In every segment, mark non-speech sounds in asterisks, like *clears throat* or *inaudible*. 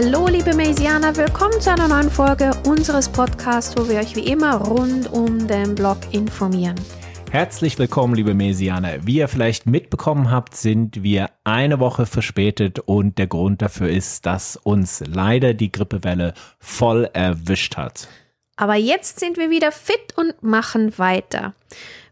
Hallo liebe Maisianer, willkommen zu einer neuen Folge unseres Podcasts, wo wir euch wie immer rund um den Blog informieren. Herzlich willkommen, liebe Mesianer. Wie ihr vielleicht mitbekommen habt, sind wir eine Woche verspätet und der Grund dafür ist, dass uns leider die Grippewelle voll erwischt hat. Aber jetzt sind wir wieder fit und machen weiter.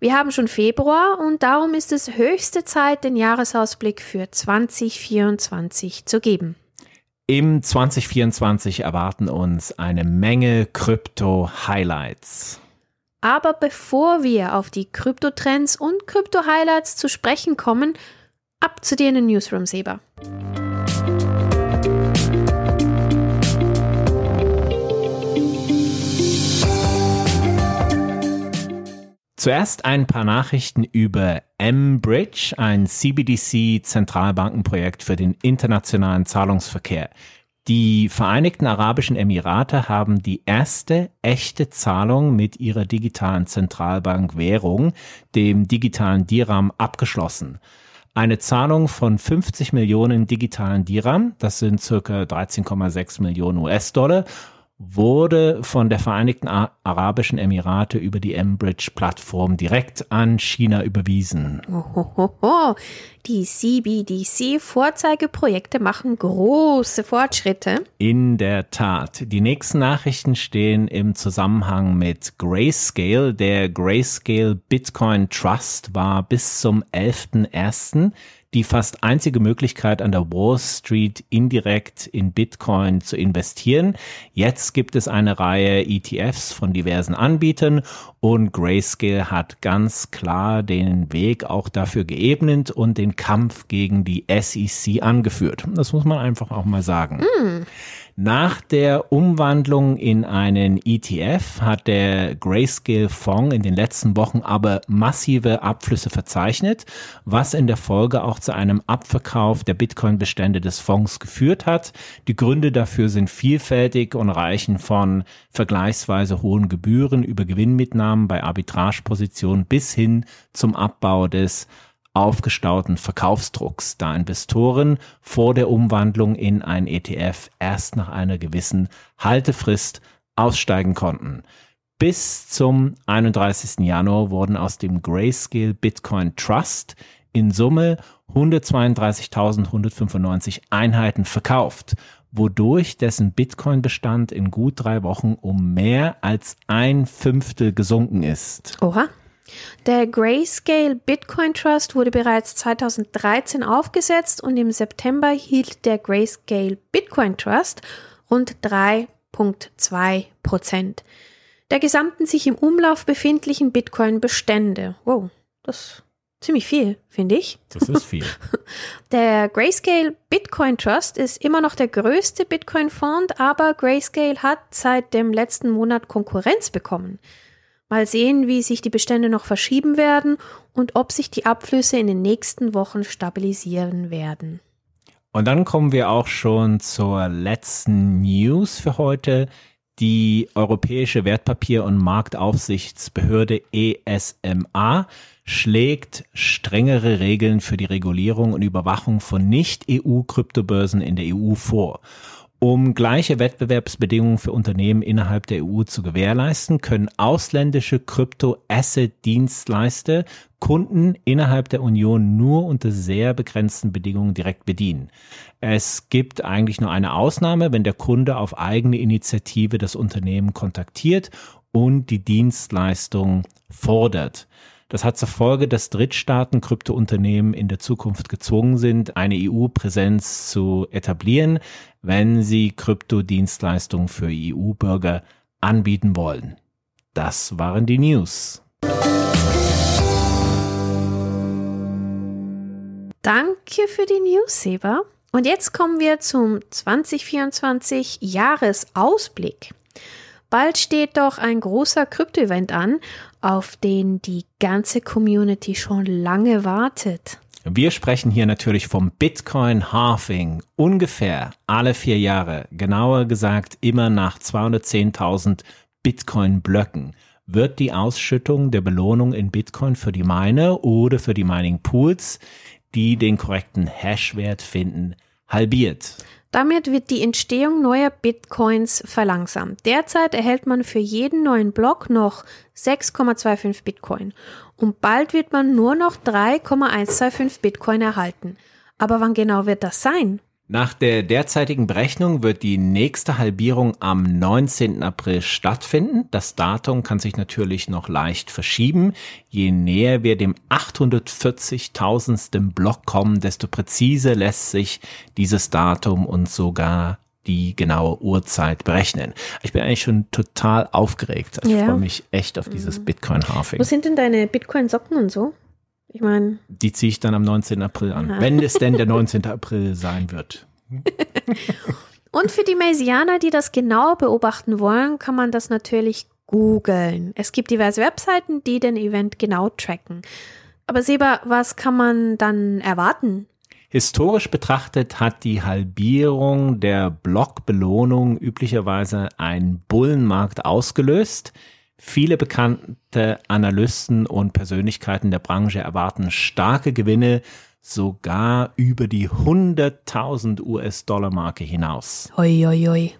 Wir haben schon Februar und darum ist es höchste Zeit, den Jahresausblick für 2024 zu geben. Im 2024 erwarten uns eine Menge Krypto-Highlights. Aber bevor wir auf die Krypto-Trends und Krypto-Highlights zu sprechen kommen, ab zu dir in den Newsroom, Seba. Zuerst ein paar Nachrichten über M-Bridge, ein CBDC-Zentralbankenprojekt für den internationalen Zahlungsverkehr. Die Vereinigten Arabischen Emirate haben die erste echte Zahlung mit ihrer digitalen Zentralbank-Währung, dem digitalen Dirham, abgeschlossen. Eine Zahlung von 50 Millionen digitalen Dirham, das sind circa 13,6 Millionen US-Dollar, wurde von der Vereinigten Arabischen Emirate über die M-Bridge-Plattform direkt an China überwiesen. Ohohoho. Die CBDC-Vorzeigeprojekte machen große Fortschritte. In der Tat. Die nächsten Nachrichten stehen im Zusammenhang mit Grayscale. Der Grayscale Bitcoin Trust war bis zum 11.01 die fast einzige Möglichkeit an der Wall Street indirekt in Bitcoin zu investieren. Jetzt gibt es eine Reihe ETFs von diversen Anbietern und Grayscale hat ganz klar den Weg auch dafür geebnet und den Kampf gegen die SEC angeführt. Das muss man einfach auch mal sagen. Mm. Nach der Umwandlung in einen ETF hat der Grayscale Fonds in den letzten Wochen aber massive Abflüsse verzeichnet, was in der Folge auch zu einem Abverkauf der Bitcoin-Bestände des Fonds geführt hat. Die Gründe dafür sind vielfältig und reichen von vergleichsweise hohen Gebühren über Gewinnmitnahmen bei Arbitragepositionen bis hin zum Abbau des aufgestauten Verkaufsdrucks, da Investoren vor der Umwandlung in ein ETF erst nach einer gewissen Haltefrist aussteigen konnten. Bis zum 31. Januar wurden aus dem Grayscale Bitcoin Trust in Summe 132.195 Einheiten verkauft, wodurch dessen Bitcoin-Bestand in gut drei Wochen um mehr als ein Fünftel gesunken ist. Oha. Der Grayscale Bitcoin Trust wurde bereits 2013 aufgesetzt und im September hielt der Grayscale Bitcoin Trust rund 3,2 Prozent der gesamten sich im Umlauf befindlichen Bitcoin-Bestände. Wow, das ist ziemlich viel, finde ich. Das ist viel. *laughs* Der Grayscale Bitcoin Trust ist immer noch der größte Bitcoin-Fonds, aber Grayscale hat seit dem letzten Monat Konkurrenz bekommen. Mal sehen, wie sich die Bestände noch verschieben werden und ob sich die Abflüsse in den nächsten Wochen stabilisieren werden. Und dann kommen wir auch schon zur letzten News für heute. Die Europäische Wertpapier- und Marktaufsichtsbehörde ESMA schlägt strengere Regeln für die Regulierung und Überwachung von Nicht-EU-Kryptobörsen in der EU vor. Um gleiche Wettbewerbsbedingungen für Unternehmen innerhalb der EU zu gewährleisten, können ausländische Krypto-Asset-Dienstleister Kunden innerhalb der Union nur unter sehr begrenzten Bedingungen direkt bedienen. Es gibt eigentlich nur eine Ausnahme, wenn der Kunde auf eigene Initiative das Unternehmen kontaktiert und die Dienstleistung fordert. Das hat zur Folge, dass Drittstaaten Kryptounternehmen in der Zukunft gezwungen sind, eine EU-Präsenz zu etablieren, wenn sie Kryptodienstleistungen für EU-Bürger anbieten wollen. Das waren die News. Danke für die News, Seba. Und jetzt kommen wir zum 2024 Jahresausblick. Bald steht doch ein großer Krypto-Event an, auf den die ganze Community schon lange wartet. Wir sprechen hier natürlich vom Bitcoin Halving. Ungefähr alle vier Jahre, genauer gesagt immer nach 210.000 Bitcoin Blöcken, wird die Ausschüttung der Belohnung in Bitcoin für die Miner oder für die Mining Pools, die den korrekten Hashwert finden, halbiert. Damit wird die Entstehung neuer Bitcoins verlangsamt. Derzeit erhält man für jeden neuen Block noch 6,25 Bitcoin und bald wird man nur noch 3,125 Bitcoin erhalten. Aber wann genau wird das sein? Nach der derzeitigen Berechnung wird die nächste Halbierung am 19. April stattfinden. Das Datum kann sich natürlich noch leicht verschieben. Je näher wir dem 840.000. Block kommen, desto präziser lässt sich dieses Datum und sogar die genaue Uhrzeit berechnen. Ich bin eigentlich schon total aufgeregt. Ich ja. freue mich echt auf dieses mhm. Bitcoin-Halving. Wo sind denn deine Bitcoin-Socken und so? Ich meine. Die ziehe ich dann am 19. April an, Aha. wenn es denn der *laughs* 19. April sein wird. Und für die Maysianer, die das genau beobachten wollen, kann man das natürlich googeln. Es gibt diverse Webseiten, die den Event genau tracken. Aber Seba, was kann man dann erwarten? Historisch betrachtet hat die Halbierung der Blockbelohnung üblicherweise einen Bullenmarkt ausgelöst. Viele bekannte Analysten und Persönlichkeiten der Branche erwarten starke Gewinne, sogar über die 100.000 US-Dollar-Marke hinaus. Hoi, hoi, hoi.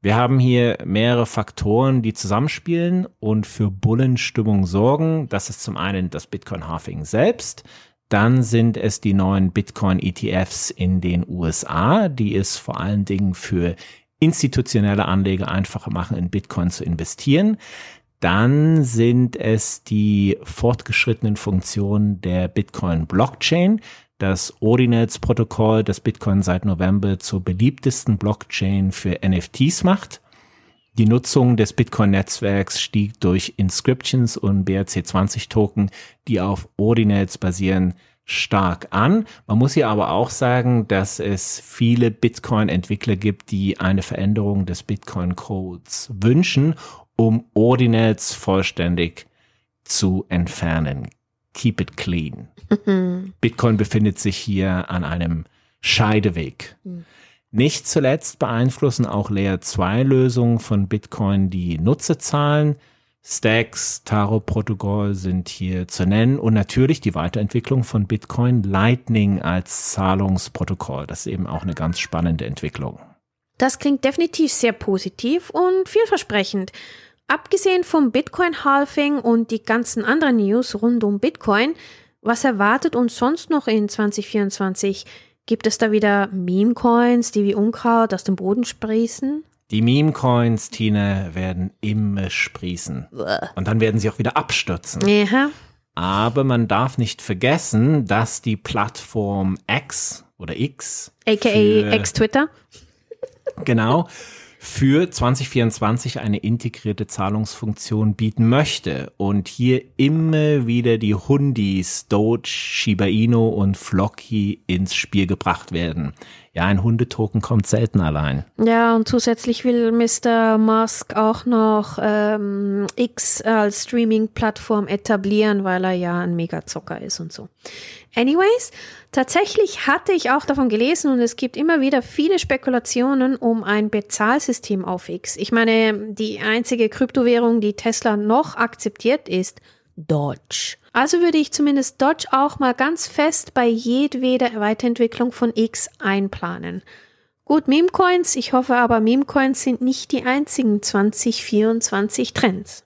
Wir haben hier mehrere Faktoren, die zusammenspielen und für Bullenstimmung sorgen. Das ist zum einen das Bitcoin-Halving selbst. Dann sind es die neuen Bitcoin-ETFs in den USA, die es vor allen Dingen für institutionelle Anleger einfacher machen, in Bitcoin zu investieren. Dann sind es die fortgeschrittenen Funktionen der Bitcoin Blockchain, das Ordinals-Protokoll, das Bitcoin seit November zur beliebtesten Blockchain für NFTs macht. Die Nutzung des Bitcoin-Netzwerks stieg durch Inscriptions und BRC20-Token, die auf Ordinals basieren, stark an. Man muss hier aber auch sagen, dass es viele Bitcoin-Entwickler gibt, die eine Veränderung des Bitcoin-Codes wünschen um Ordinals vollständig zu entfernen. Keep it clean. Mhm. Bitcoin befindet sich hier an einem Scheideweg. Mhm. Nicht zuletzt beeinflussen auch Layer 2 Lösungen von Bitcoin die Nutzerzahlen. Stacks, Taro-Protokoll sind hier zu nennen und natürlich die Weiterentwicklung von Bitcoin Lightning als Zahlungsprotokoll. Das ist eben auch eine ganz spannende Entwicklung. Das klingt definitiv sehr positiv und vielversprechend. Abgesehen vom Bitcoin-Halving und die ganzen anderen News rund um Bitcoin, was erwartet uns sonst noch in 2024? Gibt es da wieder Meme-Coins, die wie Unkraut aus dem Boden sprießen? Die Meme-Coins, Tine, werden immer sprießen. Und dann werden sie auch wieder abstürzen. Ja. Aber man darf nicht vergessen, dass die Plattform X oder X. AKA X-Twitter. Genau für 2024 eine integrierte Zahlungsfunktion bieten möchte und hier immer wieder die Hundis Doge, Shiba Inu und Flocky ins Spiel gebracht werden. Ja, ein Hundetoken kommt selten allein. Ja, und zusätzlich will Mr. Musk auch noch ähm, X als Streaming-Plattform etablieren, weil er ja ein Megazocker ist und so. Anyways, tatsächlich hatte ich auch davon gelesen und es gibt immer wieder viele Spekulationen um ein Bezahlsystem auf X. Ich meine, die einzige Kryptowährung, die Tesla noch akzeptiert, ist Dodge. Also würde ich zumindest Dodge auch mal ganz fest bei jedweder Weiterentwicklung von X einplanen. Gut, Memecoins, ich hoffe aber, Memecoins sind nicht die einzigen 2024 Trends.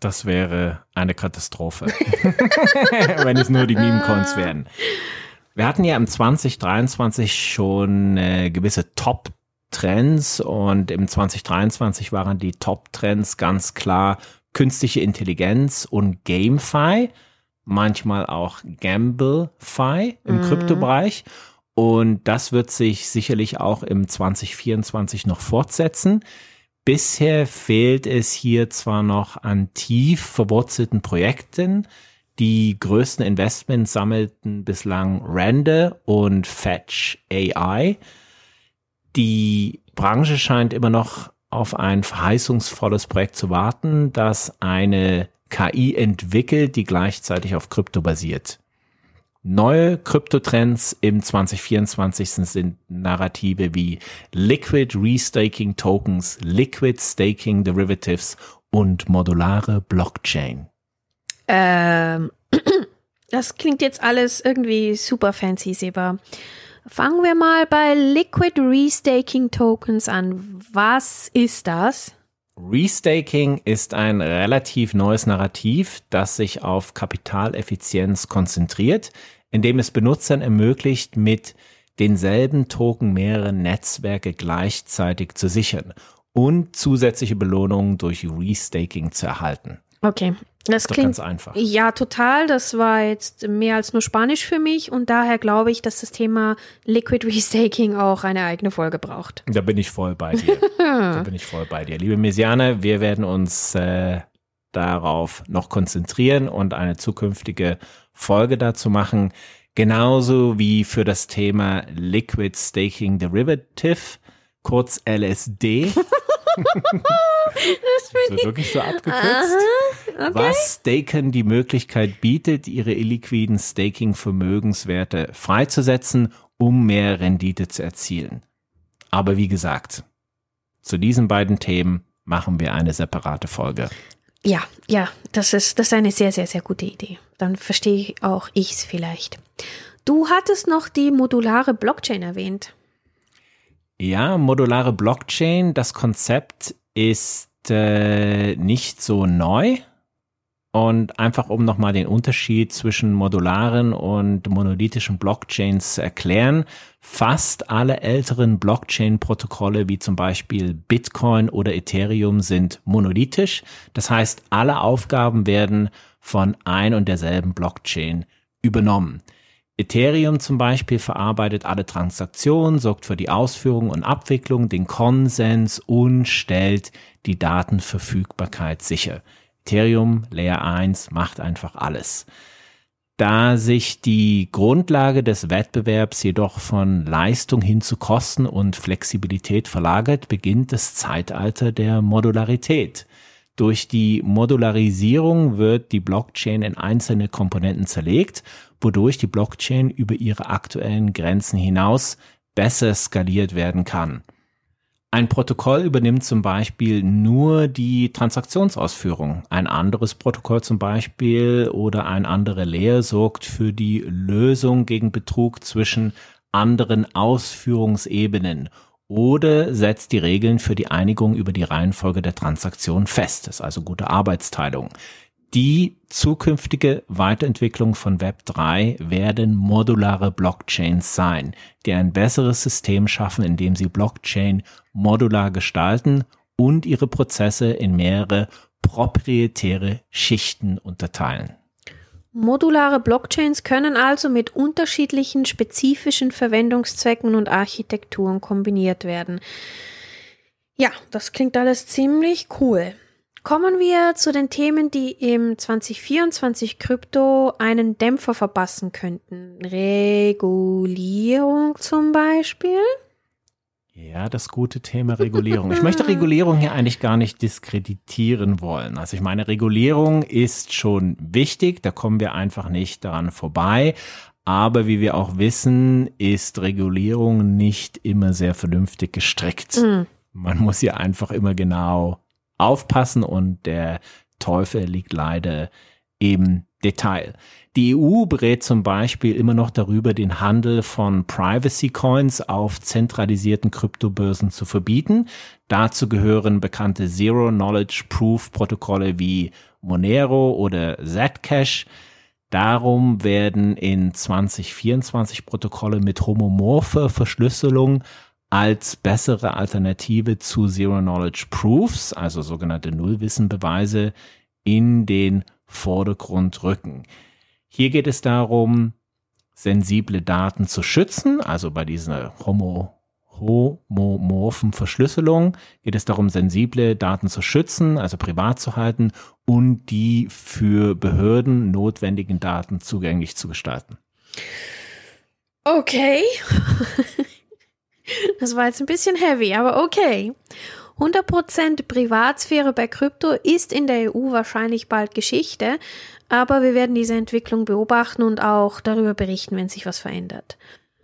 Das wäre eine Katastrophe, *laughs* wenn es nur die Memecoins wären. Wir hatten ja im 2023 schon äh, gewisse Top-Trends und im 2023 waren die Top-Trends ganz klar künstliche Intelligenz und GameFi, manchmal auch GambleFi im mhm. Kryptobereich. Und das wird sich sicherlich auch im 2024 noch fortsetzen. Bisher fehlt es hier zwar noch an tief verwurzelten Projekten. Die größten Investments sammelten bislang Render und Fetch AI. Die Branche scheint immer noch auf ein verheißungsvolles Projekt zu warten, das eine KI entwickelt, die gleichzeitig auf Krypto basiert. Neue Kryptotrends im 2024 sind Narrative wie Liquid Restaking Tokens, Liquid Staking Derivatives und modulare Blockchain. Ähm, *clears throat* das klingt jetzt alles irgendwie super fancy, Seba. Fangen wir mal bei Liquid Restaking Tokens an. Was ist das? Restaking ist ein relativ neues Narrativ, das sich auf Kapitaleffizienz konzentriert, indem es Benutzern ermöglicht, mit denselben Token mehrere Netzwerke gleichzeitig zu sichern und zusätzliche Belohnungen durch Restaking zu erhalten. Okay, das klingt ganz einfach. Ja, total. Das war jetzt mehr als nur Spanisch für mich und daher glaube ich, dass das Thema Liquid Restaking auch eine eigene Folge braucht. Da bin ich voll bei dir. da bin ich voll bei dir. Liebe Mesiane, wir werden uns äh, darauf noch konzentrieren und eine zukünftige Folge dazu machen. Genauso wie für das Thema Liquid Staking Derivative, kurz LSD. *laughs* das wird wirklich so abgekürzt. Okay. Was Staken die Möglichkeit bietet, ihre illiquiden Staking-Vermögenswerte freizusetzen, um mehr Rendite zu erzielen. Aber wie gesagt, zu diesen beiden Themen machen wir eine separate Folge. Ja, ja, das ist, das ist eine sehr, sehr, sehr gute Idee. Dann verstehe auch ich es vielleicht. Du hattest noch die modulare Blockchain erwähnt. Ja, modulare Blockchain, das Konzept ist äh, nicht so neu. Und einfach um nochmal den Unterschied zwischen modularen und monolithischen Blockchains zu erklären, fast alle älteren Blockchain-Protokolle wie zum Beispiel Bitcoin oder Ethereum sind monolithisch. Das heißt, alle Aufgaben werden von ein und derselben Blockchain übernommen. Ethereum zum Beispiel verarbeitet alle Transaktionen, sorgt für die Ausführung und Abwicklung, den Konsens und stellt die Datenverfügbarkeit sicher. Ethereum Layer 1 macht einfach alles. Da sich die Grundlage des Wettbewerbs jedoch von Leistung hin zu Kosten und Flexibilität verlagert, beginnt das Zeitalter der Modularität. Durch die Modularisierung wird die Blockchain in einzelne Komponenten zerlegt wodurch die Blockchain über ihre aktuellen Grenzen hinaus besser skaliert werden kann. Ein Protokoll übernimmt zum Beispiel nur die Transaktionsausführung. Ein anderes Protokoll zum Beispiel oder ein anderer Layer sorgt für die Lösung gegen Betrug zwischen anderen Ausführungsebenen oder setzt die Regeln für die Einigung über die Reihenfolge der Transaktion fest. Das ist also gute Arbeitsteilung. Die zukünftige Weiterentwicklung von Web3 werden modulare Blockchains sein, die ein besseres System schaffen, indem sie Blockchain modular gestalten und ihre Prozesse in mehrere proprietäre Schichten unterteilen. Modulare Blockchains können also mit unterschiedlichen spezifischen Verwendungszwecken und Architekturen kombiniert werden. Ja, das klingt alles ziemlich cool. Kommen wir zu den Themen, die im 2024 Krypto einen Dämpfer verpassen könnten. Regulierung zum Beispiel. Ja, das gute Thema Regulierung. Ich möchte Regulierung hier eigentlich gar nicht diskreditieren wollen. Also ich meine, Regulierung ist schon wichtig, da kommen wir einfach nicht daran vorbei. Aber wie wir auch wissen, ist Regulierung nicht immer sehr vernünftig gestrickt. Mhm. Man muss hier einfach immer genau aufpassen und der Teufel liegt leider im Detail. Die EU berät zum Beispiel immer noch darüber, den Handel von Privacy Coins auf zentralisierten Kryptobörsen zu verbieten. Dazu gehören bekannte Zero Knowledge Proof Protokolle wie Monero oder Zcash. Darum werden in 2024 Protokolle mit homomorpher Verschlüsselung als bessere Alternative zu Zero Knowledge Proofs, also sogenannte Nullwissenbeweise, in den Vordergrund rücken. Hier geht es darum, sensible Daten zu schützen, also bei dieser Homo homomorphen Verschlüsselung geht es darum, sensible Daten zu schützen, also privat zu halten und die für Behörden notwendigen Daten zugänglich zu gestalten. Okay. *laughs* Das war jetzt ein bisschen heavy, aber okay. 100% Privatsphäre bei Krypto ist in der EU wahrscheinlich bald Geschichte, aber wir werden diese Entwicklung beobachten und auch darüber berichten, wenn sich was verändert.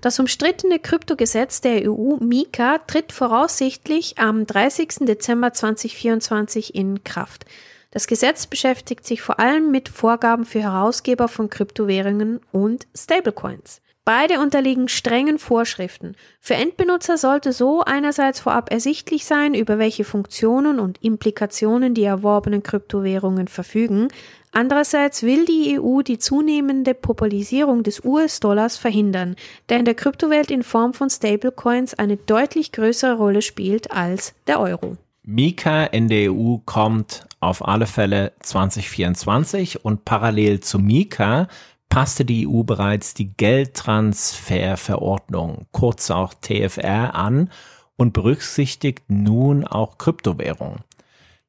Das umstrittene Kryptogesetz der EU Mika tritt voraussichtlich am 30. Dezember 2024 in Kraft. Das Gesetz beschäftigt sich vor allem mit Vorgaben für Herausgeber von Kryptowährungen und Stablecoins. Beide unterliegen strengen Vorschriften. Für Endbenutzer sollte so einerseits vorab ersichtlich sein, über welche Funktionen und Implikationen die erworbenen Kryptowährungen verfügen. Andererseits will die EU die zunehmende Popularisierung des US-Dollars verhindern, der in der Kryptowelt in Form von Stablecoins eine deutlich größere Rolle spielt als der Euro. Mika in der EU kommt auf alle Fälle 2024 und parallel zu Mika passte die EU bereits die Geldtransferverordnung, kurz auch TFR, an und berücksichtigt nun auch Kryptowährungen.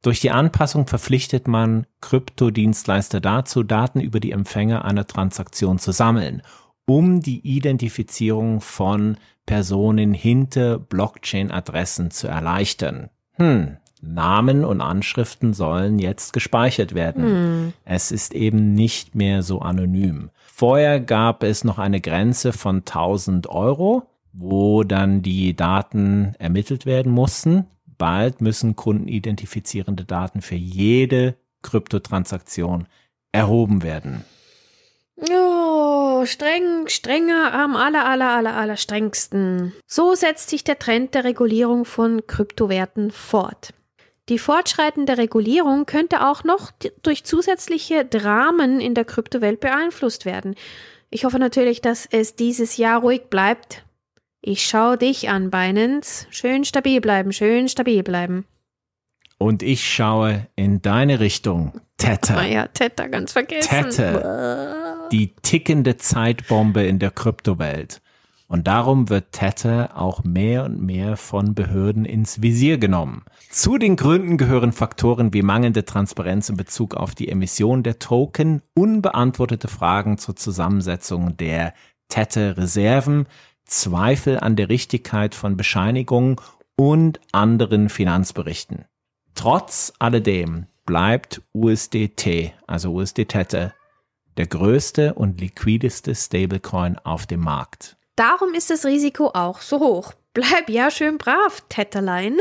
Durch die Anpassung verpflichtet man Kryptodienstleister dazu, Daten über die Empfänger einer Transaktion zu sammeln, um die Identifizierung von Personen hinter Blockchain-Adressen zu erleichtern. Hm, Namen und Anschriften sollen jetzt gespeichert werden. Hm. Es ist eben nicht mehr so anonym. Vorher gab es noch eine Grenze von 1000 Euro, wo dann die Daten ermittelt werden mussten. Bald müssen kundenidentifizierende Daten für jede Kryptotransaktion erhoben werden. Oh, streng, strenger am aller, aller, aller, aller strengsten. So setzt sich der Trend der Regulierung von Kryptowerten fort. Die fortschreitende Regulierung könnte auch noch durch zusätzliche Dramen in der Kryptowelt beeinflusst werden. Ich hoffe natürlich, dass es dieses Jahr ruhig bleibt. Ich schaue dich an, Binance. Schön stabil bleiben, schön stabil bleiben. Und ich schaue in deine Richtung, Tether. Ah ja, Tether, ganz vergessen. Tether. Die tickende Zeitbombe in der Kryptowelt. Und darum wird Tether auch mehr und mehr von Behörden ins Visier genommen. Zu den Gründen gehören Faktoren wie mangelnde Transparenz in Bezug auf die Emission der Token, unbeantwortete Fragen zur Zusammensetzung der Tether-Reserven, Zweifel an der Richtigkeit von Bescheinigungen und anderen Finanzberichten. Trotz alledem bleibt USDT, also USD Tether, der größte und liquideste Stablecoin auf dem Markt. Darum ist das Risiko auch so hoch. Bleib ja schön brav, Tetterlein.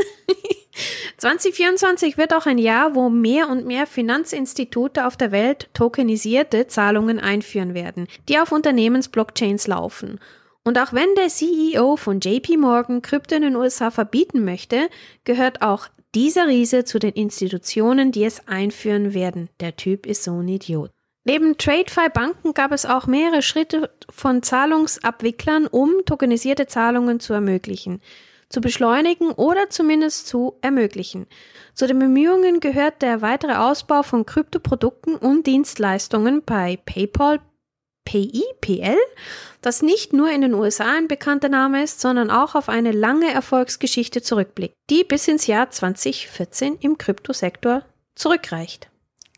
2024 *laughs* wird auch ein Jahr, wo mehr und mehr Finanzinstitute auf der Welt tokenisierte Zahlungen einführen werden, die auf Unternehmensblockchains laufen. Und auch wenn der CEO von JP Morgan Krypto in den USA verbieten möchte, gehört auch dieser Riese zu den Institutionen, die es einführen werden. Der Typ ist so ein Idiot. Neben TradeFi-Banken gab es auch mehrere Schritte von Zahlungsabwicklern, um tokenisierte Zahlungen zu ermöglichen, zu beschleunigen oder zumindest zu ermöglichen. Zu den Bemühungen gehört der weitere Ausbau von Kryptoprodukten und Dienstleistungen bei PayPal, PIPL, das nicht nur in den USA ein bekannter Name ist, sondern auch auf eine lange Erfolgsgeschichte zurückblickt, die bis ins Jahr 2014 im Kryptosektor zurückreicht.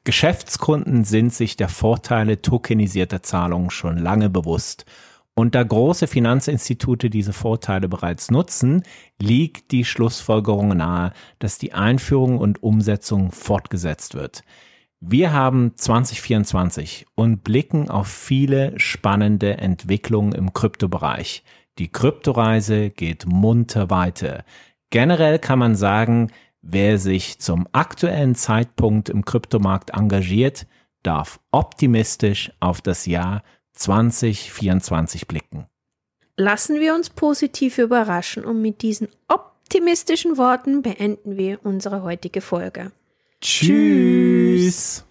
Geschäftskunden sind sich der Vorteile tokenisierter Zahlungen schon lange bewusst. Und da große Finanzinstitute diese Vorteile bereits nutzen, liegt die Schlussfolgerung nahe, dass die Einführung und Umsetzung fortgesetzt wird. Wir haben 2024 und blicken auf viele spannende Entwicklungen im Kryptobereich. Die Kryptoreise geht munter weiter. Generell kann man sagen, Wer sich zum aktuellen Zeitpunkt im Kryptomarkt engagiert, darf optimistisch auf das Jahr 2024 blicken. Lassen wir uns positiv überraschen und mit diesen optimistischen Worten beenden wir unsere heutige Folge. Tschüss.